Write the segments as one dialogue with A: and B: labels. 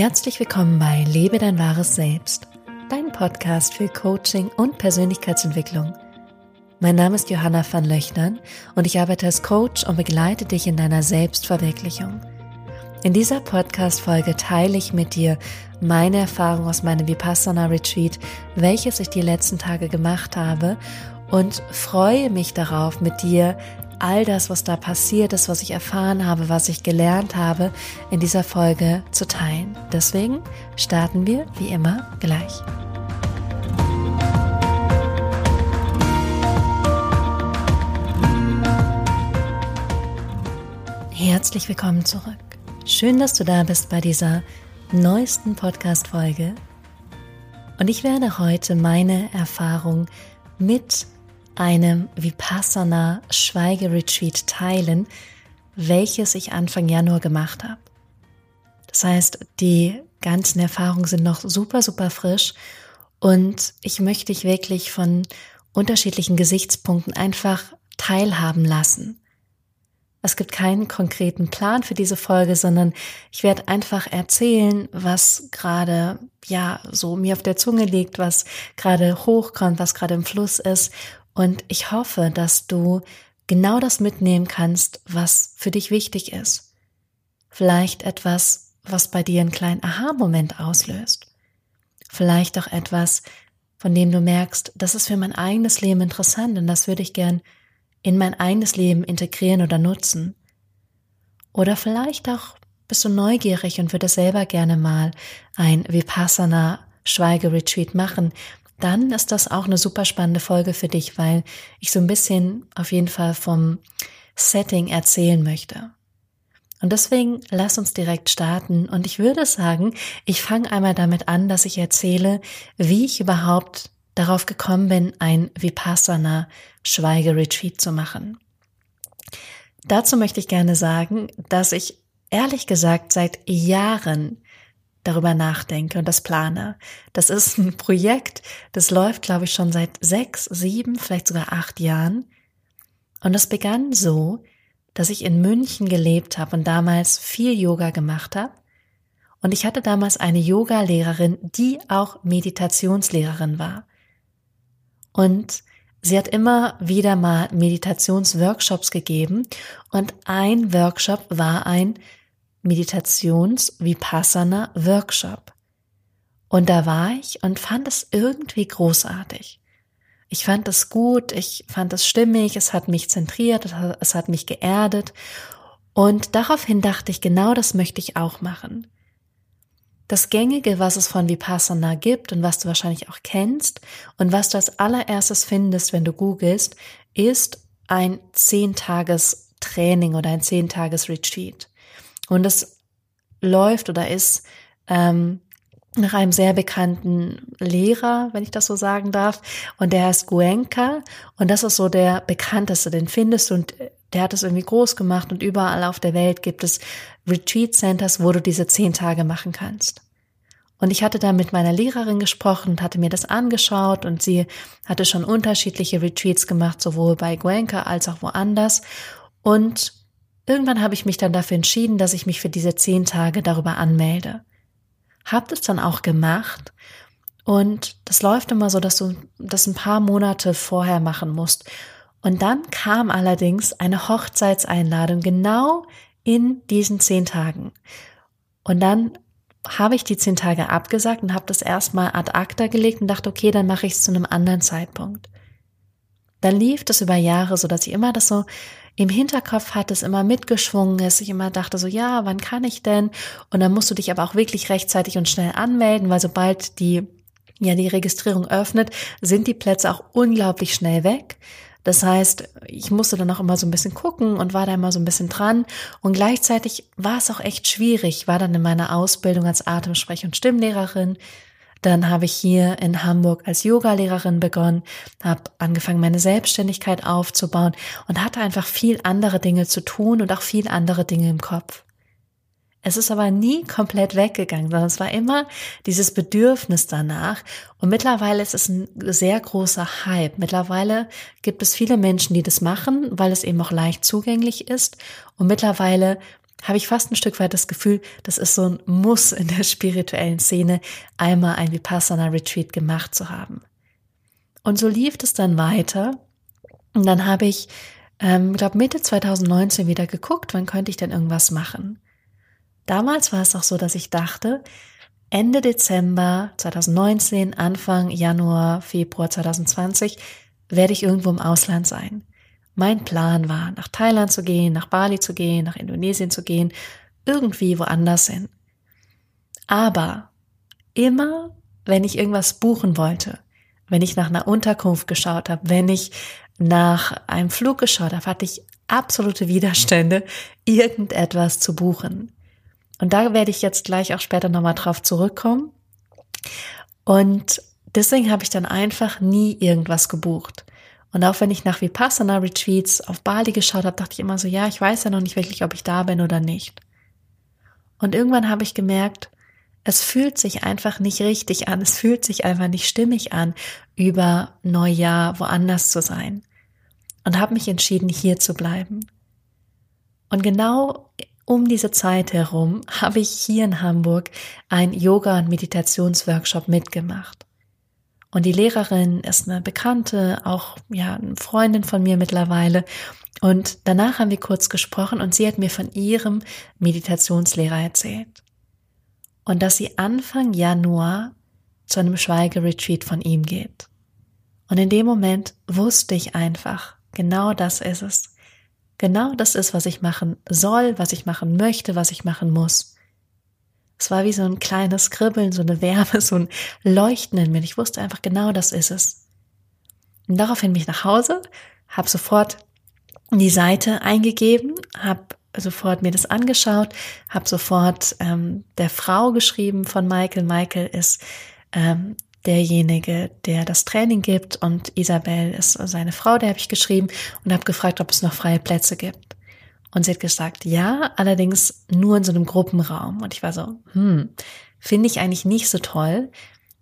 A: Herzlich willkommen bei Lebe dein wahres Selbst, dein Podcast für Coaching und Persönlichkeitsentwicklung. Mein Name ist Johanna van Löchnern und ich arbeite als Coach und begleite dich in deiner Selbstverwirklichung. In dieser Podcast-Folge teile ich mit dir meine Erfahrung aus meinem Vipassana Retreat, welches ich die letzten Tage gemacht habe und freue mich darauf, mit dir all das, was da passiert ist, was ich erfahren habe, was ich gelernt habe, in dieser Folge zu teilen. Deswegen starten wir wie immer gleich. Herzlich willkommen zurück. Schön, dass du da bist bei dieser neuesten Podcast-Folge. Und ich werde heute meine Erfahrung mit einem Vipassana Schweigeretreat teilen, welches ich Anfang Januar gemacht habe. Das heißt, die ganzen Erfahrungen sind noch super, super frisch und ich möchte dich wirklich von unterschiedlichen Gesichtspunkten einfach teilhaben lassen. Es gibt keinen konkreten Plan für diese Folge, sondern ich werde einfach erzählen, was gerade, ja, so mir auf der Zunge liegt, was gerade hochkommt, was gerade im Fluss ist und ich hoffe, dass du genau das mitnehmen kannst, was für dich wichtig ist. Vielleicht etwas, was bei dir einen kleinen Aha-Moment auslöst. Vielleicht auch etwas, von dem du merkst, das ist für mein eigenes Leben interessant und das würde ich gern in mein eigenes Leben integrieren oder nutzen. Oder vielleicht auch bist du neugierig und würdest selber gerne mal ein Vipassana Schweigeretreat machen, dann ist das auch eine super spannende Folge für dich, weil ich so ein bisschen auf jeden Fall vom Setting erzählen möchte. Und deswegen lass uns direkt starten. Und ich würde sagen, ich fange einmal damit an, dass ich erzähle, wie ich überhaupt darauf gekommen bin, ein Vipassana Schweigeretreat zu machen. Dazu möchte ich gerne sagen, dass ich ehrlich gesagt seit Jahren darüber nachdenke und das plane. Das ist ein Projekt, das läuft, glaube ich, schon seit sechs, sieben, vielleicht sogar acht Jahren. Und es begann so, dass ich in München gelebt habe und damals viel Yoga gemacht habe. Und ich hatte damals eine Yoga-Lehrerin, die auch Meditationslehrerin war. Und sie hat immer wieder mal Meditationsworkshops gegeben und ein Workshop war ein Meditations-Vipassana-Workshop. Und da war ich und fand es irgendwie großartig. Ich fand es gut, ich fand es stimmig, es hat mich zentriert, es hat mich geerdet. Und daraufhin dachte ich, genau das möchte ich auch machen. Das Gängige, was es von Vipassana gibt und was du wahrscheinlich auch kennst und was du als allererstes findest, wenn du googelst, ist ein Zehntages-Training oder ein Zehntages-Retreat. Und es läuft oder ist ähm, nach einem sehr bekannten Lehrer, wenn ich das so sagen darf. Und der heißt Guenka. Und das ist so der bekannteste, den findest du und der hat es irgendwie groß gemacht und überall auf der Welt gibt es Retreat Centers, wo du diese zehn Tage machen kannst. Und ich hatte da mit meiner Lehrerin gesprochen und hatte mir das angeschaut und sie hatte schon unterschiedliche Retreats gemacht, sowohl bei Guenka als auch woanders. Und Irgendwann habe ich mich dann dafür entschieden, dass ich mich für diese zehn Tage darüber anmelde. Hab das dann auch gemacht und das läuft immer so, dass du das ein paar Monate vorher machen musst. Und dann kam allerdings eine Hochzeitseinladung genau in diesen zehn Tagen. Und dann habe ich die zehn Tage abgesagt und habe das erstmal ad acta gelegt und dachte, okay, dann mache ich es zu einem anderen Zeitpunkt. Dann lief das über Jahre, so dass ich immer das so im Hinterkopf hat es immer mitgeschwungen ist. Ich immer dachte so, ja, wann kann ich denn? Und dann musst du dich aber auch wirklich rechtzeitig und schnell anmelden, weil sobald die, ja, die Registrierung öffnet, sind die Plätze auch unglaublich schnell weg. Das heißt, ich musste dann auch immer so ein bisschen gucken und war da immer so ein bisschen dran. Und gleichzeitig war es auch echt schwierig. War dann in meiner Ausbildung als Atemsprech- und Stimmlehrerin, dann habe ich hier in Hamburg als Yogalehrerin begonnen, habe angefangen, meine Selbstständigkeit aufzubauen und hatte einfach viel andere Dinge zu tun und auch viel andere Dinge im Kopf. Es ist aber nie komplett weggegangen, sondern es war immer dieses Bedürfnis danach. Und mittlerweile ist es ein sehr großer Hype. Mittlerweile gibt es viele Menschen, die das machen, weil es eben auch leicht zugänglich ist. Und mittlerweile habe ich fast ein Stück weit das Gefühl, das ist so ein Muss in der spirituellen Szene, einmal ein Vipassana Retreat gemacht zu haben. Und so lief es dann weiter. Und dann habe ich, ähm, glaube Mitte 2019 wieder geguckt, wann könnte ich denn irgendwas machen. Damals war es auch so, dass ich dachte, Ende Dezember 2019, Anfang Januar, Februar 2020 werde ich irgendwo im Ausland sein. Mein Plan war, nach Thailand zu gehen, nach Bali zu gehen, nach Indonesien zu gehen, irgendwie woanders hin. Aber immer, wenn ich irgendwas buchen wollte, wenn ich nach einer Unterkunft geschaut habe, wenn ich nach einem Flug geschaut habe, hatte ich absolute Widerstände, irgendetwas zu buchen. Und da werde ich jetzt gleich auch später nochmal drauf zurückkommen. Und deswegen habe ich dann einfach nie irgendwas gebucht. Und auch wenn ich nach Vipassana Retreats auf Bali geschaut habe, dachte ich immer so, ja, ich weiß ja noch nicht wirklich, ob ich da bin oder nicht. Und irgendwann habe ich gemerkt, es fühlt sich einfach nicht richtig an, es fühlt sich einfach nicht stimmig an, über Neujahr woanders zu sein. Und habe mich entschieden, hier zu bleiben. Und genau um diese Zeit herum habe ich hier in Hamburg ein Yoga- und Meditationsworkshop mitgemacht. Und die Lehrerin ist eine Bekannte, auch ja, eine Freundin von mir mittlerweile. Und danach haben wir kurz gesprochen und sie hat mir von ihrem Meditationslehrer erzählt. Und dass sie Anfang Januar zu einem Schweigeretreat von ihm geht. Und in dem Moment wusste ich einfach, genau das ist es. Genau das ist, was ich machen soll, was ich machen möchte, was ich machen muss. Es war wie so ein kleines Kribbeln, so eine Wärme, so ein Leuchten in mir. Ich wusste einfach genau, das ist es. Und daraufhin bin ich nach Hause, habe sofort die Seite eingegeben, habe sofort mir das angeschaut, habe sofort ähm, der Frau geschrieben von Michael. Michael ist ähm, derjenige, der das Training gibt und Isabel ist seine Frau, der habe ich geschrieben und habe gefragt, ob es noch freie Plätze gibt. Und sie hat gesagt, ja, allerdings nur in so einem Gruppenraum. Und ich war so, hm, finde ich eigentlich nicht so toll.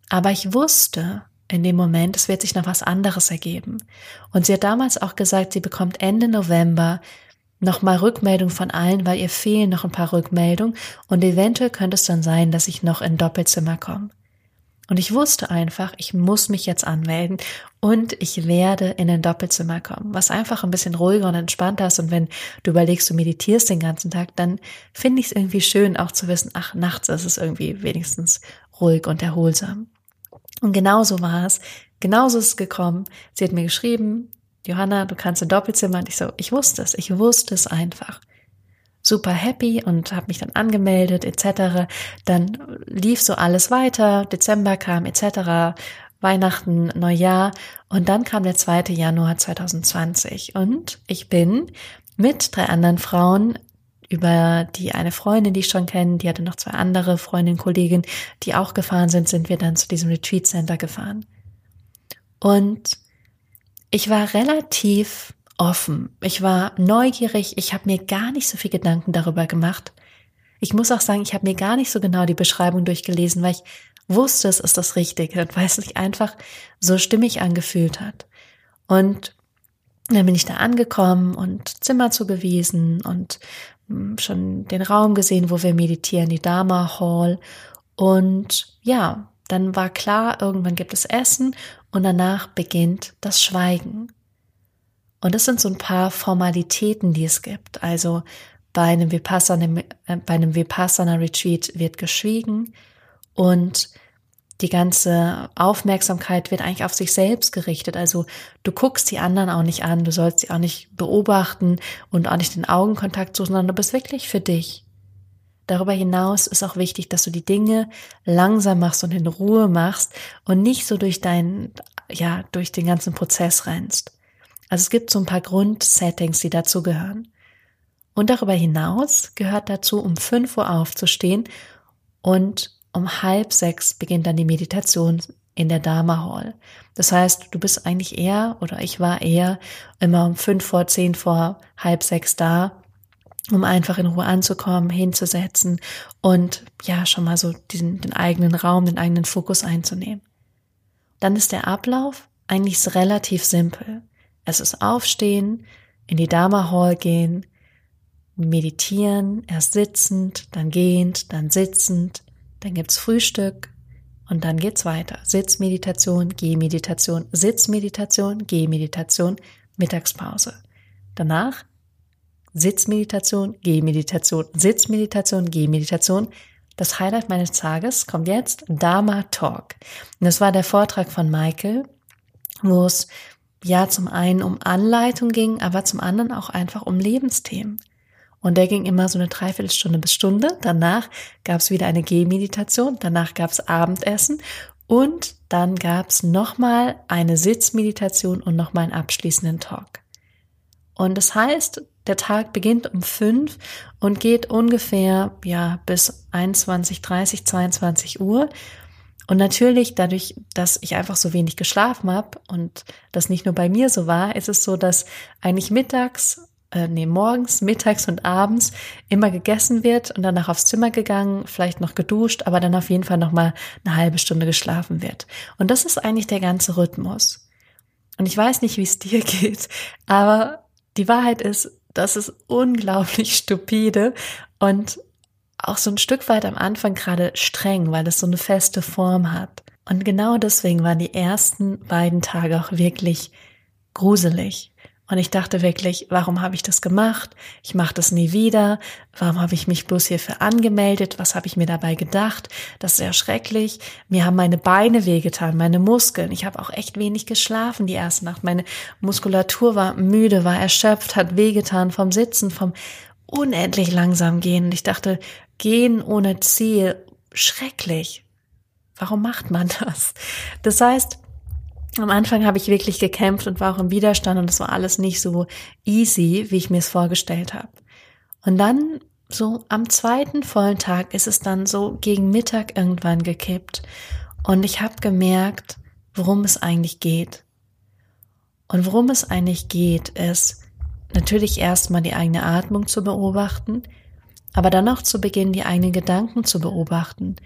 A: Aber ich wusste in dem Moment, es wird sich noch was anderes ergeben. Und sie hat damals auch gesagt, sie bekommt Ende November nochmal Rückmeldung von allen, weil ihr fehlen noch ein paar Rückmeldungen. Und eventuell könnte es dann sein, dass ich noch in Doppelzimmer komme. Und ich wusste einfach, ich muss mich jetzt anmelden und ich werde in ein Doppelzimmer kommen, was einfach ein bisschen ruhiger und entspannter ist. Und wenn du überlegst, du meditierst den ganzen Tag, dann finde ich es irgendwie schön, auch zu wissen, ach, nachts ist es irgendwie wenigstens ruhig und erholsam. Und genauso war es. Genauso ist es gekommen. Sie hat mir geschrieben, Johanna, du kannst ein Doppelzimmer. Und ich so, ich wusste es, ich wusste es einfach super happy und habe mich dann angemeldet etc. Dann lief so alles weiter, Dezember kam etc., Weihnachten, Neujahr und dann kam der 2. Januar 2020 und ich bin mit drei anderen Frauen über die eine Freundin, die ich schon kenne, die hatte noch zwei andere Freundinnen, Kolleginnen, die auch gefahren sind, sind wir dann zu diesem Retreat Center gefahren. Und ich war relativ offen. Ich war neugierig. Ich habe mir gar nicht so viel Gedanken darüber gemacht. Ich muss auch sagen, ich habe mir gar nicht so genau die Beschreibung durchgelesen, weil ich wusste, es ist das Richtige und weil es sich einfach so stimmig angefühlt hat. Und dann bin ich da angekommen und Zimmer zugewiesen und hm, schon den Raum gesehen, wo wir meditieren, die Dharma Hall. Und ja, dann war klar, irgendwann gibt es Essen und danach beginnt das Schweigen. Und das sind so ein paar Formalitäten, die es gibt. Also bei einem Vipassana, äh, bei einem Vipassana Retreat wird geschwiegen und die ganze Aufmerksamkeit wird eigentlich auf sich selbst gerichtet. Also du guckst die anderen auch nicht an, du sollst sie auch nicht beobachten und auch nicht den Augenkontakt suchen, sondern du bist wirklich für dich. Darüber hinaus ist auch wichtig, dass du die Dinge langsam machst und in Ruhe machst und nicht so durch deinen, ja, durch den ganzen Prozess rennst. Also es gibt so ein paar Grundsettings, die dazu gehören. Und darüber hinaus gehört dazu, um 5 Uhr aufzustehen und um halb sechs beginnt dann die Meditation in der Dharma Hall. Das heißt, du bist eigentlich eher oder ich war eher immer um fünf vor, zehn vor, halb sechs da, um einfach in Ruhe anzukommen, hinzusetzen und ja, schon mal so diesen, den eigenen Raum, den eigenen Fokus einzunehmen. Dann ist der Ablauf eigentlich relativ simpel. Es ist aufstehen, in die Dharma Hall gehen, meditieren, erst sitzend, dann gehend, dann sitzend, dann gibt's Frühstück und dann geht's weiter. Sitzmeditation, Gehmeditation, Sitzmeditation, Gehmeditation, Mittagspause. Danach Sitzmeditation, Gehmeditation, Sitzmeditation, Gehmeditation. Das Highlight meines Tages kommt jetzt Dharma Talk. Und das war der Vortrag von Michael, wo es ja zum einen um Anleitung ging, aber zum anderen auch einfach um Lebensthemen. Und der ging immer so eine Dreiviertelstunde bis Stunde. Danach gab es wieder eine Gehmeditation, danach gab es Abendessen und dann gab es nochmal eine Sitzmeditation und nochmal einen abschließenden Talk. Und das heißt, der Tag beginnt um fünf und geht ungefähr ja bis 21, 30, 22 Uhr. Und natürlich, dadurch, dass ich einfach so wenig geschlafen habe und das nicht nur bei mir so war, ist es so, dass eigentlich mittags äh, nee, morgens, mittags und abends immer gegessen wird und danach aufs Zimmer gegangen, vielleicht noch geduscht, aber dann auf jeden Fall noch mal eine halbe Stunde geschlafen wird. Und das ist eigentlich der ganze Rhythmus. Und ich weiß nicht, wie es dir geht, aber die Wahrheit ist, das ist unglaublich stupide und auch so ein Stück weit am Anfang gerade streng, weil es so eine feste Form hat. Und genau deswegen waren die ersten beiden Tage auch wirklich gruselig. Und ich dachte wirklich, warum habe ich das gemacht? Ich mache das nie wieder. Warum habe ich mich bloß hierfür angemeldet? Was habe ich mir dabei gedacht? Das ist ja schrecklich. Mir haben meine Beine wehgetan, meine Muskeln. Ich habe auch echt wenig geschlafen die erste Nacht. Meine Muskulatur war müde, war erschöpft, hat wehgetan vom Sitzen, vom unendlich langsam gehen. Und ich dachte, gehen ohne Ziel, schrecklich. Warum macht man das? Das heißt, am Anfang habe ich wirklich gekämpft und war auch im Widerstand und es war alles nicht so easy, wie ich mir es vorgestellt habe. Und dann so am zweiten vollen Tag ist es dann so gegen Mittag irgendwann gekippt und ich habe gemerkt, worum es eigentlich geht. Und worum es eigentlich geht, ist natürlich erstmal die eigene Atmung zu beobachten, aber dann auch zu Beginn die eigenen Gedanken zu beobachten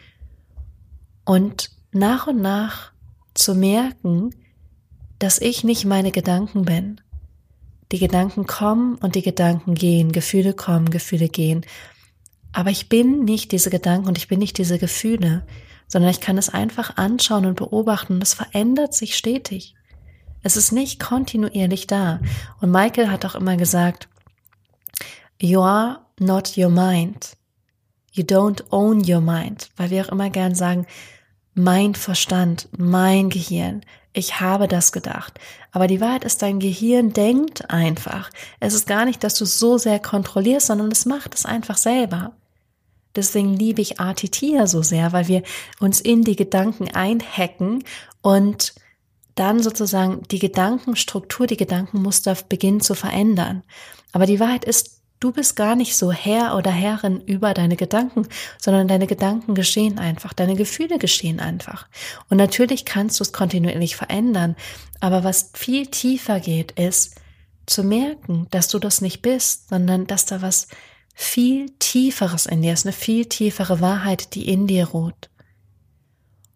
A: und nach und nach zu merken, dass ich nicht meine Gedanken bin. Die Gedanken kommen und die Gedanken gehen, Gefühle kommen, Gefühle gehen. Aber ich bin nicht diese Gedanken und ich bin nicht diese Gefühle, sondern ich kann es einfach anschauen und beobachten und es verändert sich stetig. Es ist nicht kontinuierlich da. Und Michael hat auch immer gesagt, you are not your mind. You don't own your mind. Weil wir auch immer gern sagen, mein Verstand, mein Gehirn, ich habe das gedacht. Aber die Wahrheit ist, dein Gehirn denkt einfach. Es ist gar nicht, dass du es so sehr kontrollierst, sondern es macht es einfach selber. Deswegen liebe ich Artitia so sehr, weil wir uns in die Gedanken einhacken und dann sozusagen die Gedankenstruktur, die Gedankenmuster beginnen zu verändern. Aber die Wahrheit ist, Du bist gar nicht so Herr oder Herrin über deine Gedanken, sondern deine Gedanken geschehen einfach, deine Gefühle geschehen einfach. Und natürlich kannst du es kontinuierlich verändern, aber was viel tiefer geht, ist zu merken, dass du das nicht bist, sondern dass da was viel tieferes in dir ist, eine viel tiefere Wahrheit, die in dir ruht.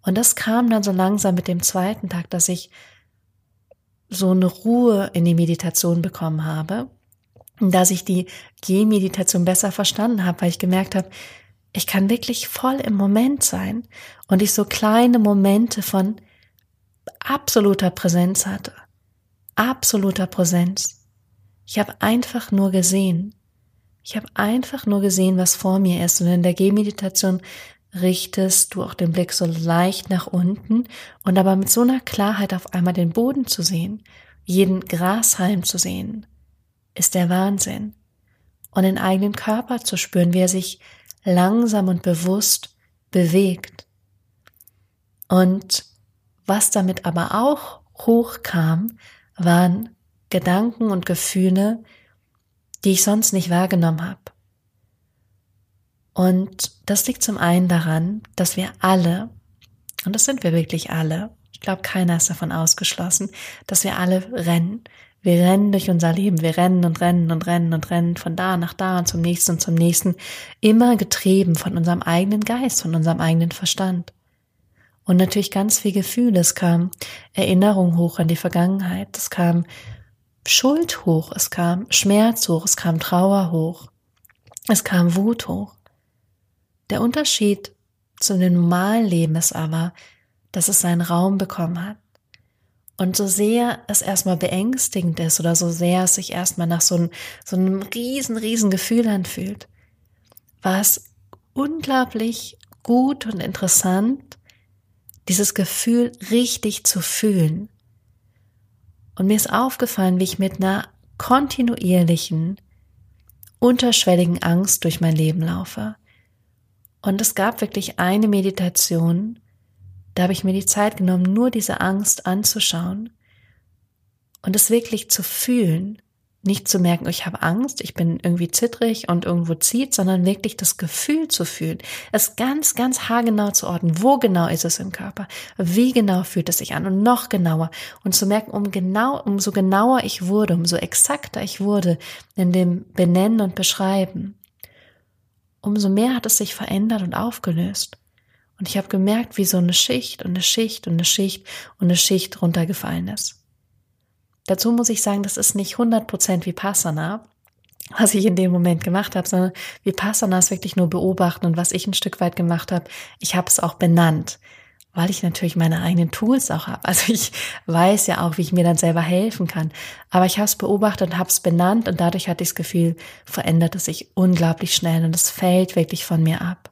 A: Und das kam dann so langsam mit dem zweiten Tag, dass ich so eine Ruhe in die Meditation bekommen habe dass ich die Gehmeditation besser verstanden habe, weil ich gemerkt habe, ich kann wirklich voll im Moment sein und ich so kleine Momente von absoluter Präsenz hatte. Absoluter Präsenz. Ich habe einfach nur gesehen. Ich habe einfach nur gesehen, was vor mir ist. Und in der Gehmeditation richtest du auch den Blick so leicht nach unten und aber mit so einer Klarheit auf einmal den Boden zu sehen, jeden Grashalm zu sehen, ist der Wahnsinn. Und den eigenen Körper zu spüren, wie er sich langsam und bewusst bewegt. Und was damit aber auch hochkam, waren Gedanken und Gefühle, die ich sonst nicht wahrgenommen habe. Und das liegt zum einen daran, dass wir alle, und das sind wir wirklich alle, glaube, keiner ist davon ausgeschlossen, dass wir alle rennen. Wir rennen durch unser Leben, wir rennen und rennen und rennen und rennen von da nach da und zum nächsten und zum nächsten, immer getrieben von unserem eigenen Geist, von unserem eigenen Verstand. Und natürlich ganz viel Gefühle. Es kam Erinnerung hoch an die Vergangenheit, es kam Schuld hoch, es kam Schmerz hoch, es kam Trauer hoch. Es kam Wut hoch. Der Unterschied zu dem normalen Leben ist aber, dass es seinen Raum bekommen hat. Und so sehr es erstmal beängstigend ist oder so sehr es sich erstmal nach so einem, so einem riesen, riesen Gefühl anfühlt, war es unglaublich gut und interessant, dieses Gefühl richtig zu fühlen. Und mir ist aufgefallen, wie ich mit einer kontinuierlichen, unterschwelligen Angst durch mein Leben laufe. Und es gab wirklich eine Meditation, da habe ich mir die Zeit genommen, nur diese Angst anzuschauen und es wirklich zu fühlen. Nicht zu merken, ich habe Angst, ich bin irgendwie zittrig und irgendwo zieht, sondern wirklich das Gefühl zu fühlen. Es ganz, ganz haargenau zu ordnen. Wo genau ist es im Körper? Wie genau fühlt es sich an? Und noch genauer. Und zu merken, um genau, umso genauer ich wurde, umso exakter ich wurde in dem Benennen und Beschreiben, umso mehr hat es sich verändert und aufgelöst. Und ich habe gemerkt, wie so eine Schicht und eine Schicht und eine Schicht und eine Schicht runtergefallen ist. Dazu muss ich sagen, das ist nicht 100% Vipassana, was ich in dem Moment gemacht habe, sondern Vipassana ist wirklich nur beobachten und was ich ein Stück weit gemacht habe, ich habe es auch benannt, weil ich natürlich meine eigenen Tools auch habe. Also ich weiß ja auch, wie ich mir dann selber helfen kann. Aber ich habe es beobachtet und habe es benannt und dadurch hatte ich das Gefühl, verändert es sich unglaublich schnell und es fällt wirklich von mir ab.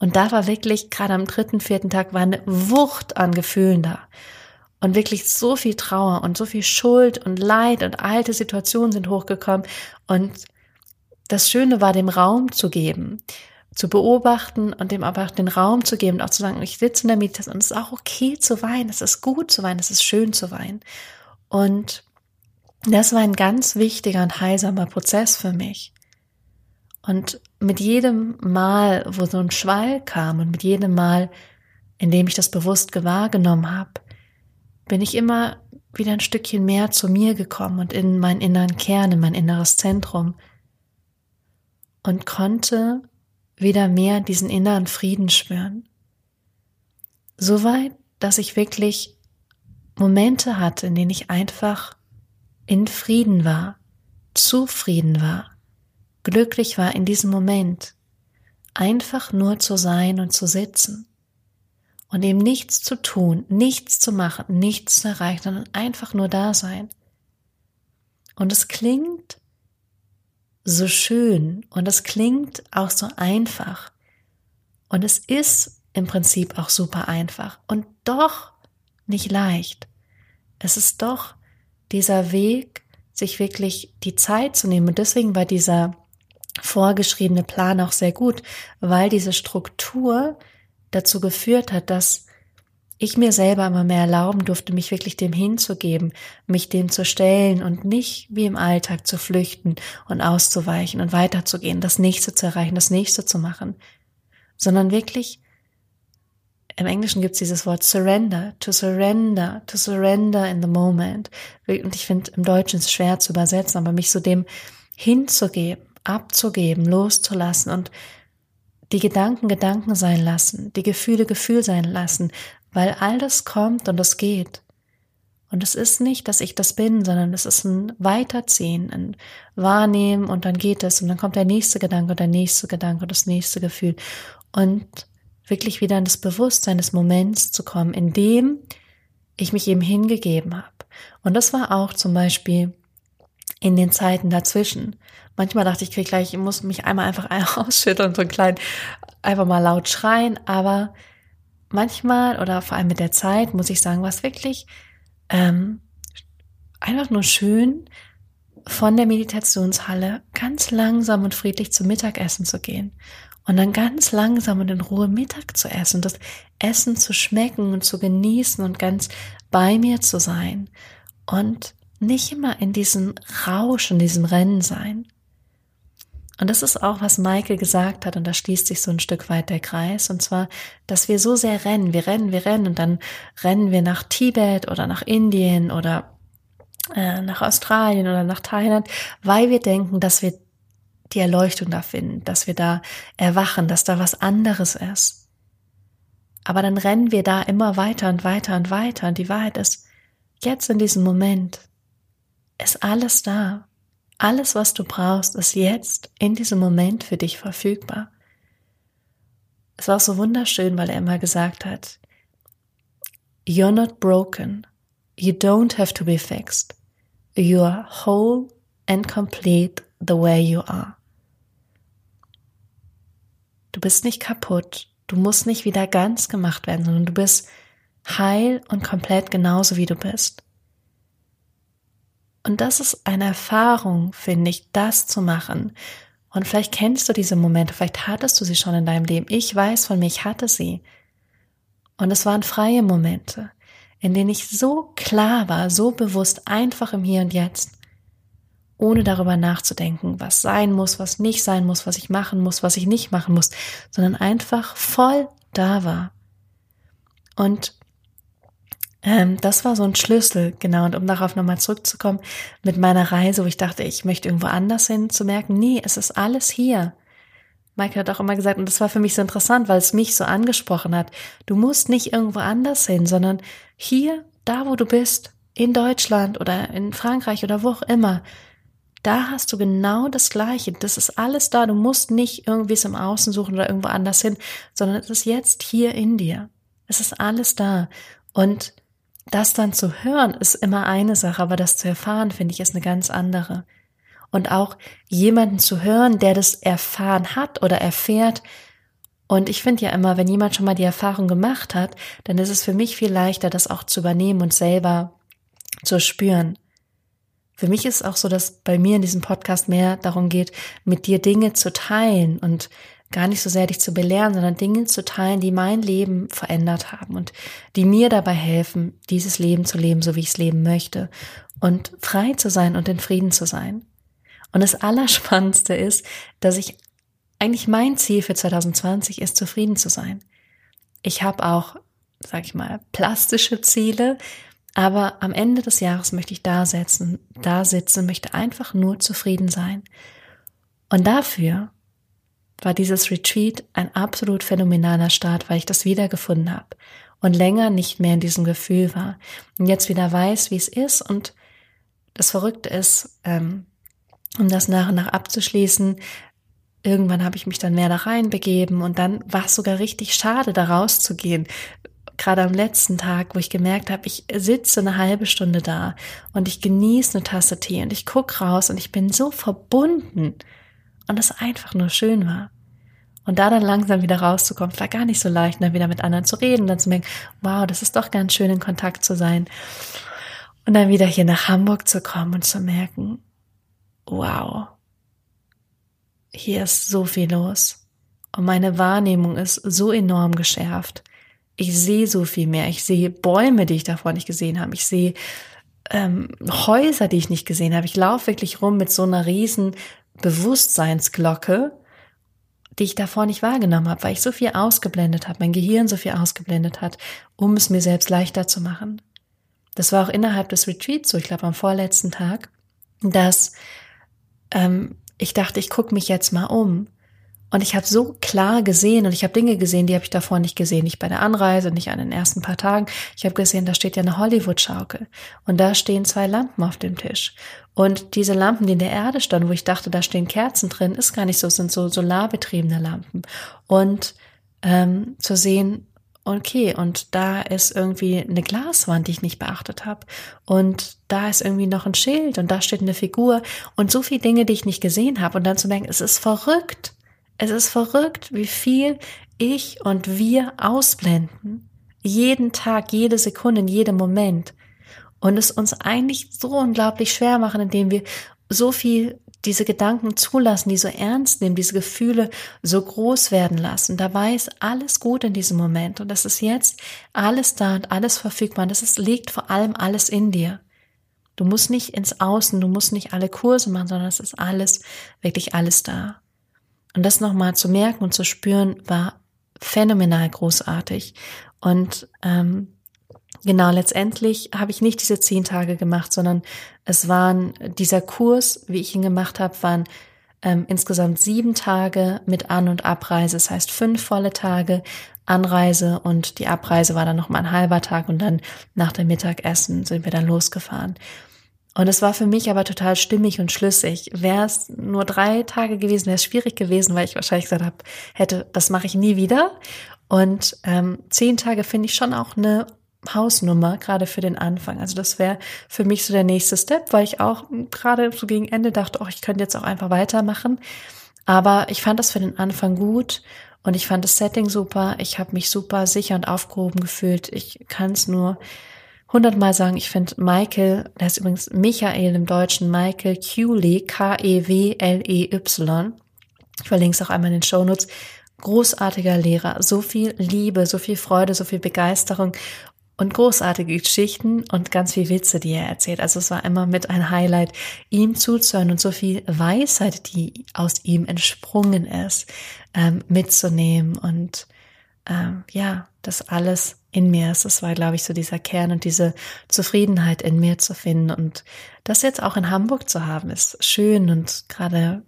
A: Und da war wirklich, gerade am dritten, vierten Tag, war eine Wucht an Gefühlen da. Und wirklich so viel Trauer und so viel Schuld und Leid und alte Situationen sind hochgekommen. Und das Schöne war, dem Raum zu geben, zu beobachten und dem aber auch den Raum zu geben und auch zu sagen, ich sitze in der Meditation und es ist auch okay zu weinen, es ist gut zu weinen, es ist schön zu weinen. Und das war ein ganz wichtiger und heilsamer Prozess für mich. Und mit jedem Mal, wo so ein Schwall kam und mit jedem Mal, in dem ich das bewusst gewahrgenommen habe, bin ich immer wieder ein Stückchen mehr zu mir gekommen und in meinen inneren Kern, in mein inneres Zentrum und konnte wieder mehr diesen inneren Frieden spüren. Soweit, dass ich wirklich Momente hatte, in denen ich einfach in Frieden war, zufrieden war glücklich war in diesem Moment, einfach nur zu sein und zu sitzen und eben nichts zu tun, nichts zu machen, nichts zu erreichen, sondern einfach nur da sein. Und es klingt so schön und es klingt auch so einfach. Und es ist im Prinzip auch super einfach und doch nicht leicht. Es ist doch dieser Weg, sich wirklich die Zeit zu nehmen. Und deswegen war dieser vorgeschriebene Plan auch sehr gut, weil diese Struktur dazu geführt hat, dass ich mir selber immer mehr erlauben durfte, mich wirklich dem hinzugeben, mich dem zu stellen und nicht wie im Alltag zu flüchten und auszuweichen und weiterzugehen, das nächste zu erreichen, das nächste zu machen, sondern wirklich, im Englischen gibt es dieses Wort surrender, to surrender, to surrender in the moment. Und ich finde, im Deutschen ist es schwer zu übersetzen, aber mich so dem hinzugeben abzugeben, loszulassen und die Gedanken Gedanken sein lassen, die Gefühle Gefühl sein lassen, weil all das kommt und es geht. Und es ist nicht, dass ich das bin, sondern es ist ein Weiterziehen, ein Wahrnehmen und dann geht es und dann kommt der nächste Gedanke und der nächste Gedanke und das nächste Gefühl. Und wirklich wieder in das Bewusstsein des Moments zu kommen, in dem ich mich eben hingegeben habe. Und das war auch zum Beispiel in den Zeiten dazwischen. Manchmal dachte ich, ich gleich, ich muss mich einmal einfach ausschütteln, so ein klein, einfach mal laut schreien, aber manchmal oder vor allem mit der Zeit muss ich sagen, was wirklich ähm, einfach nur schön, von der Meditationshalle ganz langsam und friedlich zum Mittagessen zu gehen und dann ganz langsam und in Ruhe Mittag zu essen, das Essen zu schmecken und zu genießen und ganz bei mir zu sein und nicht immer in diesem Rausch und diesem Rennen sein. Und das ist auch, was Michael gesagt hat, und da schließt sich so ein Stück weit der Kreis, und zwar, dass wir so sehr rennen, wir rennen, wir rennen, und dann rennen wir nach Tibet oder nach Indien oder äh, nach Australien oder nach Thailand, weil wir denken, dass wir die Erleuchtung da finden, dass wir da erwachen, dass da was anderes ist. Aber dann rennen wir da immer weiter und weiter und weiter, und die Wahrheit ist, jetzt in diesem Moment, ist alles da. Alles, was du brauchst, ist jetzt in diesem Moment für dich verfügbar. Es war so wunderschön, weil er immer gesagt hat, You're not broken. You don't have to be fixed. You are whole and complete the way you are. Du bist nicht kaputt. Du musst nicht wieder ganz gemacht werden, sondern du bist heil und komplett genauso wie du bist. Und das ist eine Erfahrung, finde ich, das zu machen. Und vielleicht kennst du diese Momente, vielleicht hattest du sie schon in deinem Leben. Ich weiß von mir, ich hatte sie. Und es waren freie Momente, in denen ich so klar war, so bewusst, einfach im Hier und Jetzt, ohne darüber nachzudenken, was sein muss, was nicht sein muss, was ich machen muss, was ich nicht machen muss, sondern einfach voll da war. Und ähm, das war so ein Schlüssel, genau. Und um darauf nochmal zurückzukommen, mit meiner Reise, wo ich dachte, ich möchte irgendwo anders hin, zu merken, nee, es ist alles hier. Michael hat auch immer gesagt, und das war für mich so interessant, weil es mich so angesprochen hat, du musst nicht irgendwo anders hin, sondern hier, da wo du bist, in Deutschland oder in Frankreich oder wo auch immer, da hast du genau das Gleiche. Das ist alles da. Du musst nicht irgendwie es im Außen suchen oder irgendwo anders hin, sondern es ist jetzt hier in dir. Es ist alles da. Und das dann zu hören ist immer eine Sache, aber das zu erfahren, finde ich, ist eine ganz andere. Und auch jemanden zu hören, der das erfahren hat oder erfährt. Und ich finde ja immer, wenn jemand schon mal die Erfahrung gemacht hat, dann ist es für mich viel leichter, das auch zu übernehmen und selber zu spüren. Für mich ist auch so, dass bei mir in diesem Podcast mehr darum geht, mit dir Dinge zu teilen und gar nicht so sehr dich zu belehren, sondern Dinge zu teilen, die mein Leben verändert haben und die mir dabei helfen, dieses Leben zu leben, so wie ich es leben möchte und frei zu sein und in Frieden zu sein. Und das Allerspannendste ist, dass ich eigentlich mein Ziel für 2020 ist, zufrieden zu sein. Ich habe auch, sag ich mal, plastische Ziele, aber am Ende des Jahres möchte ich da sitzen, da sitzen, möchte einfach nur zufrieden sein. Und dafür war dieses Retreat ein absolut phänomenaler Start, weil ich das wiedergefunden habe und länger nicht mehr in diesem Gefühl war und jetzt wieder weiß, wie es ist und das Verrückte ist, ähm, um das nach und nach abzuschließen, irgendwann habe ich mich dann mehr da reinbegeben und dann war es sogar richtig schade, da rauszugehen. Gerade am letzten Tag, wo ich gemerkt habe, ich sitze eine halbe Stunde da und ich genieße eine Tasse Tee und ich gucke raus und ich bin so verbunden und es einfach nur schön war. Und da dann langsam wieder rauszukommen, war gar nicht so leicht, dann wieder mit anderen zu reden, dann zu merken, wow, das ist doch ganz schön in Kontakt zu sein. Und dann wieder hier nach Hamburg zu kommen und zu merken, wow, hier ist so viel los. Und meine Wahrnehmung ist so enorm geschärft. Ich sehe so viel mehr. Ich sehe Bäume, die ich davor nicht gesehen habe. Ich sehe ähm, Häuser, die ich nicht gesehen habe. Ich laufe wirklich rum mit so einer riesen Bewusstseinsglocke, die ich davor nicht wahrgenommen habe, weil ich so viel ausgeblendet habe, mein Gehirn so viel ausgeblendet hat, um es mir selbst leichter zu machen. Das war auch innerhalb des Retreats so, ich glaube am vorletzten Tag, dass ähm, ich dachte, ich gucke mich jetzt mal um. Und ich habe so klar gesehen und ich habe Dinge gesehen, die habe ich davor nicht gesehen, nicht bei der Anreise, nicht an den ersten paar Tagen. Ich habe gesehen, da steht ja eine Hollywood-Schaukel und da stehen zwei Lampen auf dem Tisch. Und diese Lampen, die in der Erde standen, wo ich dachte, da stehen Kerzen drin, ist gar nicht so, sind so solarbetriebene Lampen. Und ähm, zu sehen, okay, und da ist irgendwie eine Glaswand, die ich nicht beachtet habe. Und da ist irgendwie noch ein Schild und da steht eine Figur und so viele Dinge, die ich nicht gesehen habe. Und dann zu denken, es ist verrückt. Es ist verrückt, wie viel ich und wir ausblenden. Jeden Tag, jede Sekunde, in jedem Moment. Und es uns eigentlich so unglaublich schwer machen, indem wir so viel diese Gedanken zulassen, die so ernst nehmen, diese Gefühle so groß werden lassen. Dabei ist alles gut in diesem Moment und das ist jetzt alles da und alles verfügbar. Und das ist, liegt vor allem alles in dir. Du musst nicht ins Außen, du musst nicht alle Kurse machen, sondern es ist alles, wirklich alles da. Und das nochmal zu merken und zu spüren, war phänomenal großartig. Und ähm, Genau, letztendlich habe ich nicht diese zehn Tage gemacht, sondern es waren dieser Kurs, wie ich ihn gemacht habe, waren ähm, insgesamt sieben Tage mit An- und Abreise. Das heißt fünf volle Tage Anreise und die Abreise war dann noch mal ein halber Tag und dann nach dem Mittagessen sind wir dann losgefahren. Und es war für mich aber total stimmig und schlüssig. Wäre es nur drei Tage gewesen, wäre es schwierig gewesen, weil ich wahrscheinlich gesagt habe, hätte, das mache ich nie wieder. Und ähm, zehn Tage finde ich schon auch eine Hausnummer, gerade für den Anfang. Also das wäre für mich so der nächste Step, weil ich auch gerade so gegen Ende dachte, oh, ich könnte jetzt auch einfach weitermachen. Aber ich fand das für den Anfang gut und ich fand das Setting super. Ich habe mich super sicher und aufgehoben gefühlt. Ich kann es nur hundertmal sagen, ich finde Michael, der ist übrigens Michael im Deutschen, Michael Kewley, K-E-W-L-E-Y. Ich verlinke es auch einmal in den Shownotes. Großartiger Lehrer, so viel Liebe, so viel Freude, so viel Begeisterung und großartige Geschichten und ganz viel Witze, die er erzählt. Also es war immer mit ein Highlight, ihm zuzuhören und so viel Weisheit, die aus ihm entsprungen ist, ähm, mitzunehmen und ähm, ja, das alles in mir ist. Das war, glaube ich, so dieser Kern und diese Zufriedenheit in mir zu finden. Und das jetzt auch in Hamburg zu haben, ist schön. Und gerade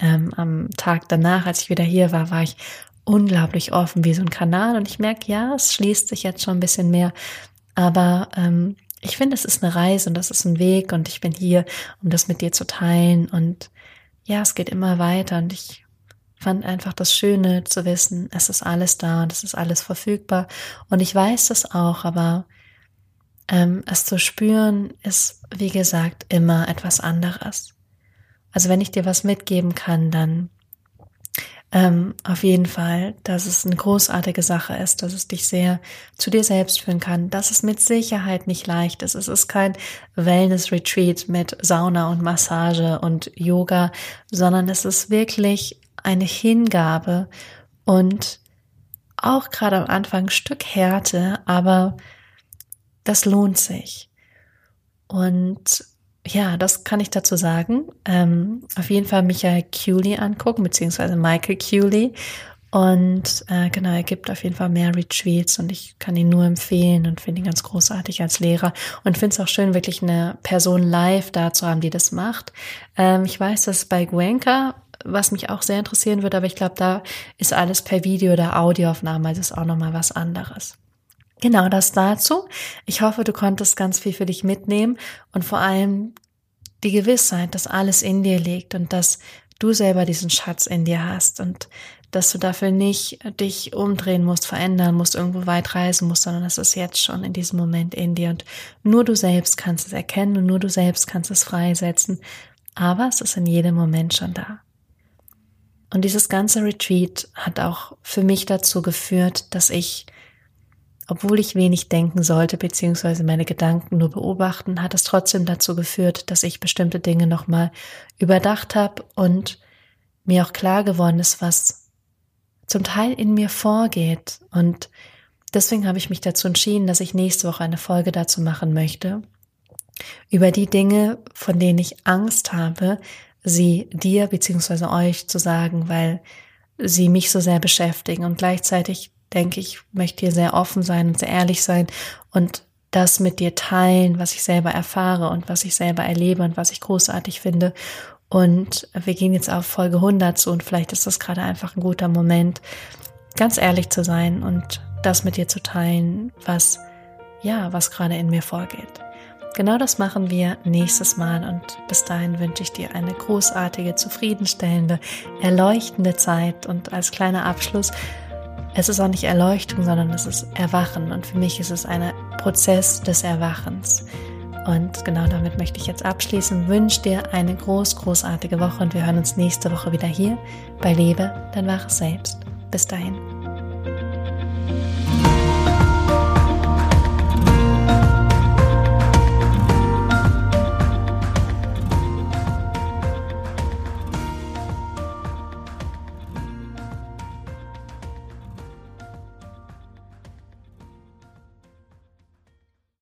A: ähm, am Tag danach, als ich wieder hier war, war ich unglaublich offen wie so ein Kanal. Und ich merke, ja, es schließt sich jetzt schon ein bisschen mehr. Aber ähm, ich finde, es ist eine Reise und das ist ein Weg und ich bin hier, um das mit dir zu teilen. Und ja, es geht immer weiter und ich fand einfach das Schöne zu wissen, es ist alles da und es ist alles verfügbar. Und ich weiß das auch, aber ähm, es zu spüren ist, wie gesagt, immer etwas anderes. Also wenn ich dir was mitgeben kann, dann ähm, auf jeden Fall, dass es eine großartige Sache ist, dass es dich sehr zu dir selbst führen kann, dass es mit Sicherheit nicht leicht ist. Es ist kein Wellness-Retreat mit Sauna und Massage und Yoga, sondern es ist wirklich eine Hingabe und auch gerade am Anfang ein Stück Härte, aber das lohnt sich. Und ja, das kann ich dazu sagen. Ähm, auf jeden Fall Michael Cooley angucken, beziehungsweise Michael Cooley. Und äh, genau, er gibt auf jeden Fall mehr Retreats und ich kann ihn nur empfehlen und finde ihn ganz großartig als Lehrer und finde es auch schön, wirklich eine Person live da zu haben, die das macht. Ähm, ich weiß, dass bei Gwenka was mich auch sehr interessieren würde, aber ich glaube, da ist alles per Video oder Audioaufnahme, also ist auch nochmal was anderes. Genau das dazu. Ich hoffe, du konntest ganz viel für dich mitnehmen und vor allem die Gewissheit, dass alles in dir liegt und dass du selber diesen Schatz in dir hast und dass du dafür nicht dich umdrehen musst, verändern musst, irgendwo weit reisen musst, sondern es ist jetzt schon in diesem Moment in dir und nur du selbst kannst es erkennen und nur du selbst kannst es freisetzen, aber es ist in jedem Moment schon da. Und dieses ganze Retreat hat auch für mich dazu geführt, dass ich, obwohl ich wenig denken sollte, beziehungsweise meine Gedanken nur beobachten, hat es trotzdem dazu geführt, dass ich bestimmte Dinge nochmal überdacht habe und mir auch klar geworden ist, was zum Teil in mir vorgeht. Und deswegen habe ich mich dazu entschieden, dass ich nächste Woche eine Folge dazu machen möchte. Über die Dinge, von denen ich Angst habe, sie dir beziehungsweise euch zu sagen, weil sie mich so sehr beschäftigen. Und gleichzeitig denke ich, möchte hier sehr offen sein und sehr ehrlich sein und das mit dir teilen, was ich selber erfahre und was ich selber erlebe und was ich großartig finde. Und wir gehen jetzt auf Folge 100 zu und vielleicht ist das gerade einfach ein guter Moment, ganz ehrlich zu sein und das mit dir zu teilen, was, ja, was gerade in mir vorgeht. Genau das machen wir nächstes Mal und bis dahin wünsche ich dir eine großartige, zufriedenstellende, erleuchtende Zeit und als kleiner Abschluss, es ist auch nicht Erleuchtung, sondern es ist Erwachen und für mich ist es ein Prozess des Erwachens. Und genau damit möchte ich jetzt abschließen. Wünsche dir eine groß, großartige Woche und wir hören uns nächste Woche wieder hier bei Lebe, dein wahres Selbst. Bis dahin.